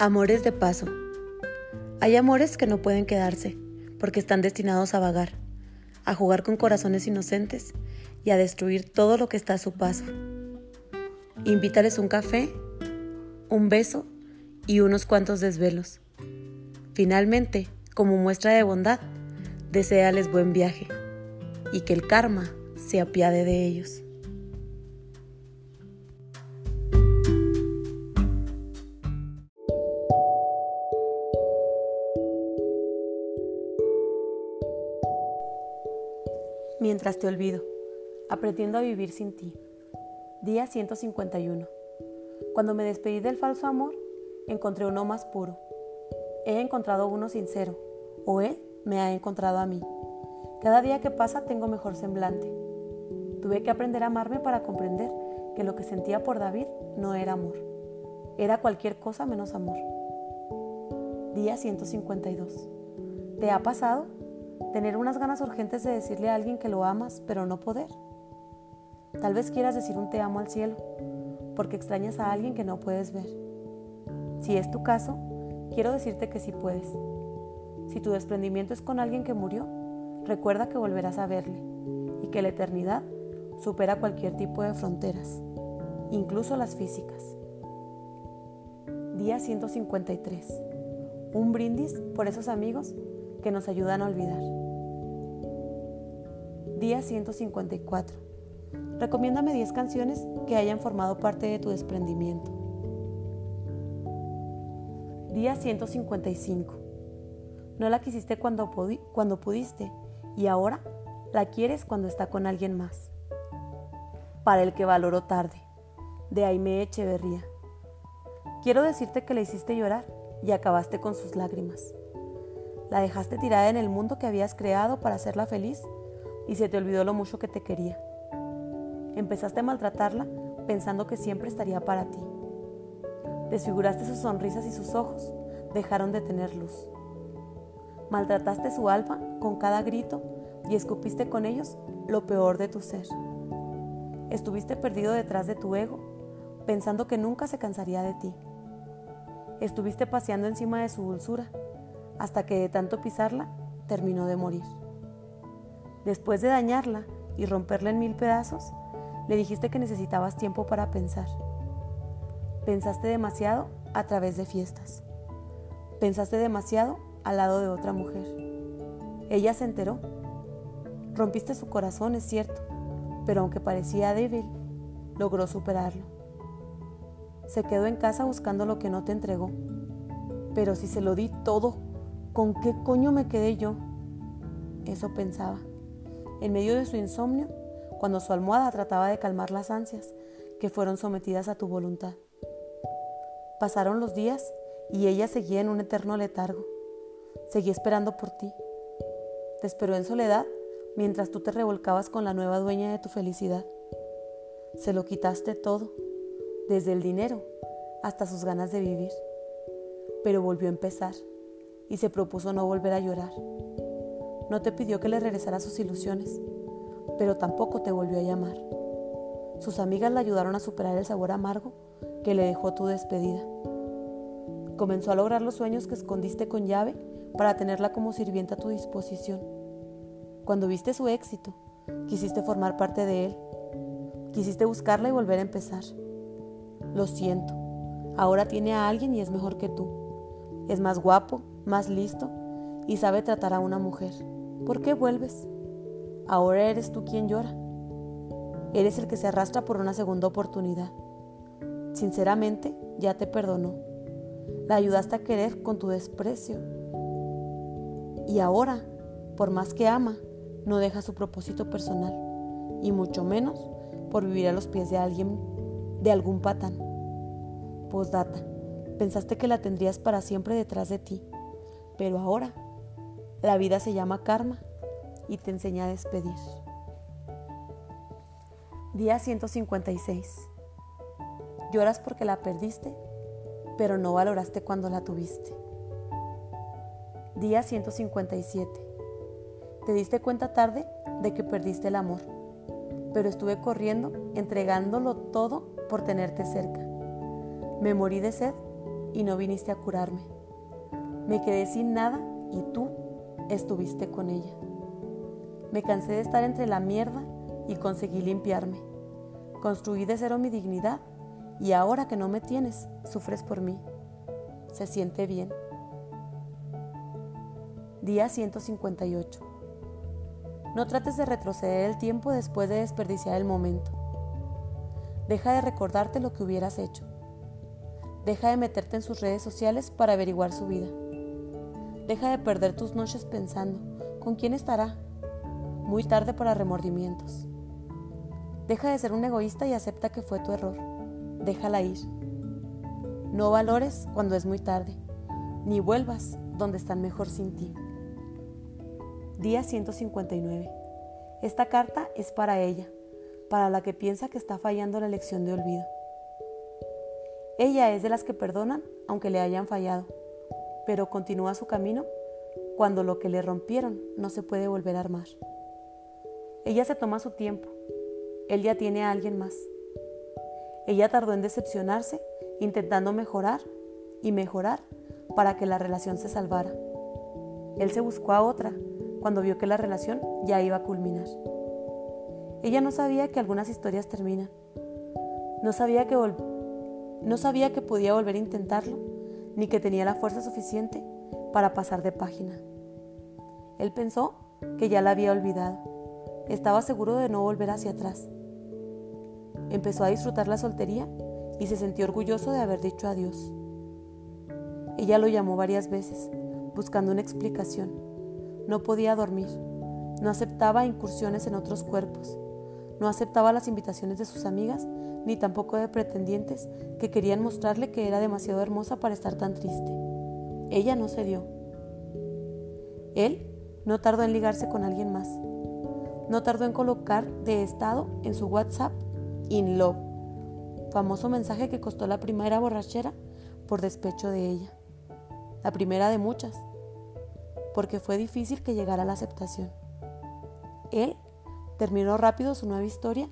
Amores de paso. Hay amores que no pueden quedarse porque están destinados a vagar, a jugar con corazones inocentes y a destruir todo lo que está a su paso. Invítales un café, un beso y unos cuantos desvelos. Finalmente, como muestra de bondad, deséales buen viaje y que el karma se apiade de ellos. Mientras te olvido, aprendiendo a vivir sin ti. Día 151. Cuando me despedí del falso amor, encontré uno más puro. He encontrado uno sincero, o él me ha encontrado a mí. Cada día que pasa tengo mejor semblante. Tuve que aprender a amarme para comprender que lo que sentía por David no era amor. Era cualquier cosa menos amor. Día 152. ¿Te ha pasado? Tener unas ganas urgentes de decirle a alguien que lo amas, pero no poder. Tal vez quieras decir un te amo al cielo, porque extrañas a alguien que no puedes ver. Si es tu caso, quiero decirte que sí puedes. Si tu desprendimiento es con alguien que murió, recuerda que volverás a verle y que la eternidad supera cualquier tipo de fronteras, incluso las físicas. Día 153. Un brindis por esos amigos que nos ayudan a olvidar. Día 154. Recomiéndame 10 canciones que hayan formado parte de tu desprendimiento. Día 155. No la quisiste cuando, cuando pudiste y ahora la quieres cuando está con alguien más. Para el que valoró tarde, de Aime Echeverría. Quiero decirte que le hiciste llorar y acabaste con sus lágrimas. La dejaste tirada en el mundo que habías creado para hacerla feliz y se te olvidó lo mucho que te quería. Empezaste a maltratarla pensando que siempre estaría para ti. Desfiguraste sus sonrisas y sus ojos dejaron de tener luz. Maltrataste su alma con cada grito y escupiste con ellos lo peor de tu ser. Estuviste perdido detrás de tu ego, pensando que nunca se cansaría de ti. Estuviste paseando encima de su dulzura hasta que de tanto pisarla terminó de morir. Después de dañarla y romperla en mil pedazos, le dijiste que necesitabas tiempo para pensar. Pensaste demasiado a través de fiestas. Pensaste demasiado al lado de otra mujer. Ella se enteró. Rompiste su corazón, es cierto, pero aunque parecía débil, logró superarlo. Se quedó en casa buscando lo que no te entregó. Pero si se lo di todo ¿Con qué coño me quedé yo? Eso pensaba. En medio de su insomnio, cuando su almohada trataba de calmar las ansias que fueron sometidas a tu voluntad. Pasaron los días y ella seguía en un eterno letargo. Seguía esperando por ti. Te esperó en soledad mientras tú te revolcabas con la nueva dueña de tu felicidad. Se lo quitaste todo, desde el dinero hasta sus ganas de vivir. Pero volvió a empezar y se propuso no volver a llorar. No te pidió que le regresara sus ilusiones, pero tampoco te volvió a llamar. Sus amigas le ayudaron a superar el sabor amargo que le dejó tu despedida. Comenzó a lograr los sueños que escondiste con llave para tenerla como sirvienta a tu disposición. Cuando viste su éxito, quisiste formar parte de él. Quisiste buscarla y volver a empezar. Lo siento, ahora tiene a alguien y es mejor que tú. Es más guapo, más listo y sabe tratar a una mujer. ¿Por qué vuelves? Ahora eres tú quien llora. Eres el que se arrastra por una segunda oportunidad. Sinceramente, ya te perdonó. La ayudaste a querer con tu desprecio. Y ahora, por más que ama, no deja su propósito personal, y mucho menos por vivir a los pies de alguien, de algún patán. Postdata. Pensaste que la tendrías para siempre detrás de ti, pero ahora la vida se llama karma y te enseña a despedir. Día 156. Lloras porque la perdiste, pero no valoraste cuando la tuviste. Día 157. Te diste cuenta tarde de que perdiste el amor, pero estuve corriendo, entregándolo todo por tenerte cerca. Me morí de sed y no viniste a curarme. Me quedé sin nada y tú estuviste con ella. Me cansé de estar entre la mierda y conseguí limpiarme. Construí de cero mi dignidad y ahora que no me tienes, sufres por mí. Se siente bien. Día 158. No trates de retroceder el tiempo después de desperdiciar el momento. Deja de recordarte lo que hubieras hecho. Deja de meterte en sus redes sociales para averiguar su vida. Deja de perder tus noches pensando, ¿con quién estará? Muy tarde para remordimientos. Deja de ser un egoísta y acepta que fue tu error. Déjala ir. No valores cuando es muy tarde, ni vuelvas donde están mejor sin ti. Día 159. Esta carta es para ella, para la que piensa que está fallando la lección de olvido. Ella es de las que perdonan aunque le hayan fallado, pero continúa su camino cuando lo que le rompieron no se puede volver a armar. Ella se toma su tiempo. Él ya tiene a alguien más. Ella tardó en decepcionarse, intentando mejorar y mejorar para que la relación se salvara. Él se buscó a otra cuando vio que la relación ya iba a culminar. Ella no sabía que algunas historias terminan. No sabía que no sabía que podía volver a intentarlo, ni que tenía la fuerza suficiente para pasar de página. Él pensó que ya la había olvidado. Estaba seguro de no volver hacia atrás. Empezó a disfrutar la soltería y se sintió orgulloso de haber dicho adiós. Ella lo llamó varias veces, buscando una explicación. No podía dormir. No aceptaba incursiones en otros cuerpos. No aceptaba las invitaciones de sus amigas ni tampoco de pretendientes que querían mostrarle que era demasiado hermosa para estar tan triste. Ella no cedió. Él no tardó en ligarse con alguien más. No tardó en colocar de estado en su WhatsApp In Love, famoso mensaje que costó la primera borrachera por despecho de ella. La primera de muchas, porque fue difícil que llegara a la aceptación. Él terminó rápido su nueva historia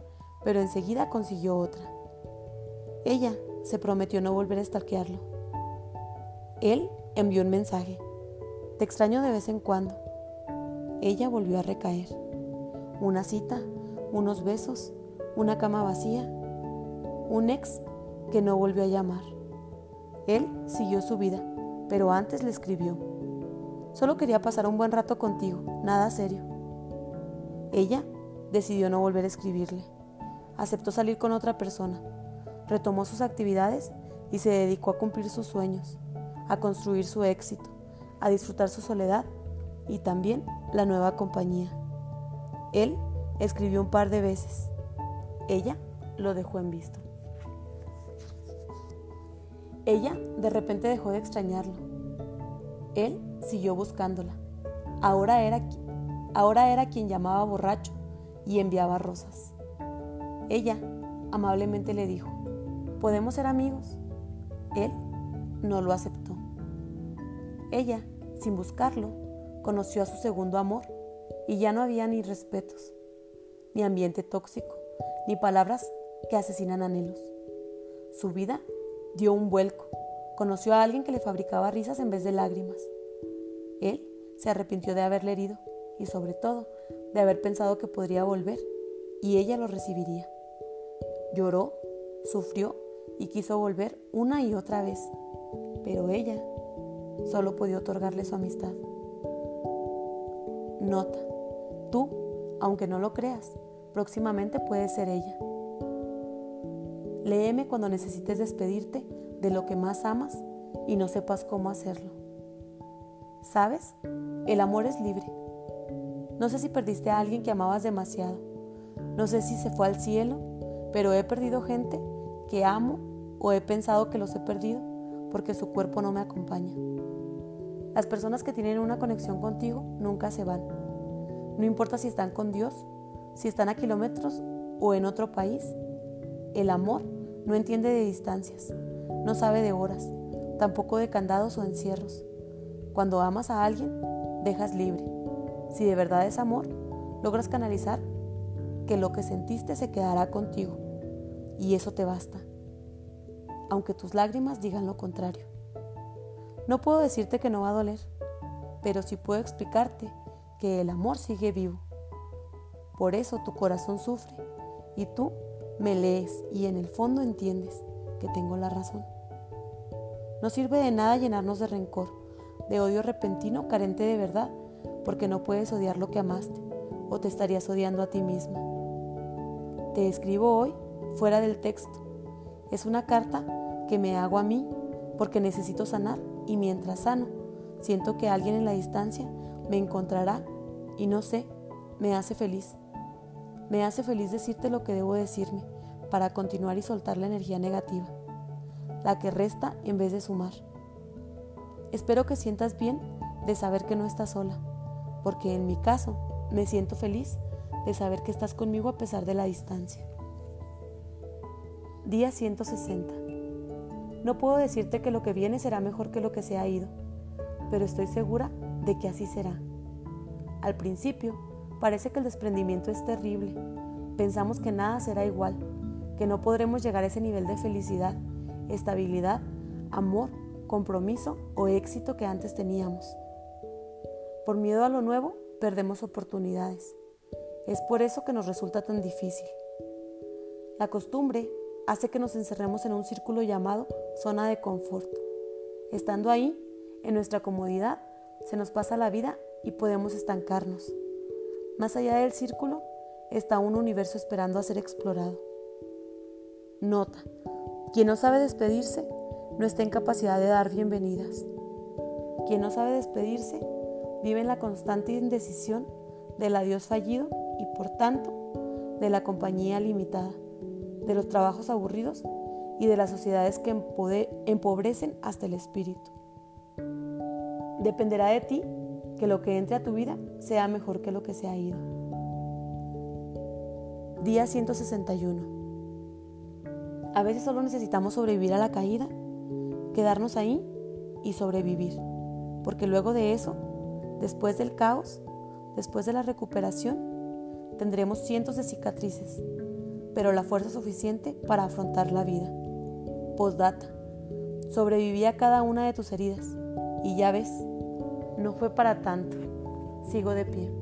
pero enseguida consiguió otra. Ella se prometió no volver a estalquearlo. Él envió un mensaje. Te extraño de vez en cuando. Ella volvió a recaer. Una cita, unos besos, una cama vacía, un ex que no volvió a llamar. Él siguió su vida, pero antes le escribió. Solo quería pasar un buen rato contigo, nada serio. Ella decidió no volver a escribirle aceptó salir con otra persona, retomó sus actividades y se dedicó a cumplir sus sueños, a construir su éxito, a disfrutar su soledad y también la nueva compañía. Él escribió un par de veces. Ella lo dejó en visto. Ella de repente dejó de extrañarlo. Él siguió buscándola. Ahora era, ahora era quien llamaba borracho y enviaba rosas. Ella amablemente le dijo, ¿podemos ser amigos? Él no lo aceptó. Ella, sin buscarlo, conoció a su segundo amor y ya no había ni respetos, ni ambiente tóxico, ni palabras que asesinan anhelos. Su vida dio un vuelco. Conoció a alguien que le fabricaba risas en vez de lágrimas. Él se arrepintió de haberle herido y sobre todo de haber pensado que podría volver y ella lo recibiría. Lloró, sufrió y quiso volver una y otra vez, pero ella solo podía otorgarle su amistad. Nota, tú, aunque no lo creas, próximamente puedes ser ella. Léeme cuando necesites despedirte de lo que más amas y no sepas cómo hacerlo. ¿Sabes? El amor es libre. No sé si perdiste a alguien que amabas demasiado. No sé si se fue al cielo pero he perdido gente que amo o he pensado que los he perdido porque su cuerpo no me acompaña. Las personas que tienen una conexión contigo nunca se van. No importa si están con Dios, si están a kilómetros o en otro país. El amor no entiende de distancias, no sabe de horas, tampoco de candados o encierros. Cuando amas a alguien, dejas libre. Si de verdad es amor, logras canalizar que lo que sentiste se quedará contigo y eso te basta, aunque tus lágrimas digan lo contrario. No puedo decirte que no va a doler, pero sí puedo explicarte que el amor sigue vivo. Por eso tu corazón sufre y tú me lees y en el fondo entiendes que tengo la razón. No sirve de nada llenarnos de rencor, de odio repentino carente de verdad, porque no puedes odiar lo que amaste o te estarías odiando a ti misma. Te escribo hoy fuera del texto. Es una carta que me hago a mí porque necesito sanar y mientras sano, siento que alguien en la distancia me encontrará y no sé, me hace feliz. Me hace feliz decirte lo que debo decirme para continuar y soltar la energía negativa, la que resta en vez de sumar. Espero que sientas bien de saber que no estás sola, porque en mi caso me siento feliz de saber que estás conmigo a pesar de la distancia. Día 160. No puedo decirte que lo que viene será mejor que lo que se ha ido, pero estoy segura de que así será. Al principio, parece que el desprendimiento es terrible. Pensamos que nada será igual, que no podremos llegar a ese nivel de felicidad, estabilidad, amor, compromiso o éxito que antes teníamos. Por miedo a lo nuevo, perdemos oportunidades. Es por eso que nos resulta tan difícil. La costumbre hace que nos encerremos en un círculo llamado zona de confort. Estando ahí, en nuestra comodidad, se nos pasa la vida y podemos estancarnos. Más allá del círculo está un universo esperando a ser explorado. Nota, quien no sabe despedirse no está en capacidad de dar bienvenidas. Quien no sabe despedirse vive en la constante indecisión del adiós fallido y por tanto de la compañía limitada, de los trabajos aburridos y de las sociedades que empobrecen hasta el espíritu. Dependerá de ti que lo que entre a tu vida sea mejor que lo que se ha ido. Día 161. A veces solo necesitamos sobrevivir a la caída, quedarnos ahí y sobrevivir, porque luego de eso, después del caos, después de la recuperación, tendremos cientos de cicatrices, pero la fuerza suficiente para afrontar la vida. Postdata. Sobreviví a cada una de tus heridas y ya ves, no fue para tanto. Sigo de pie.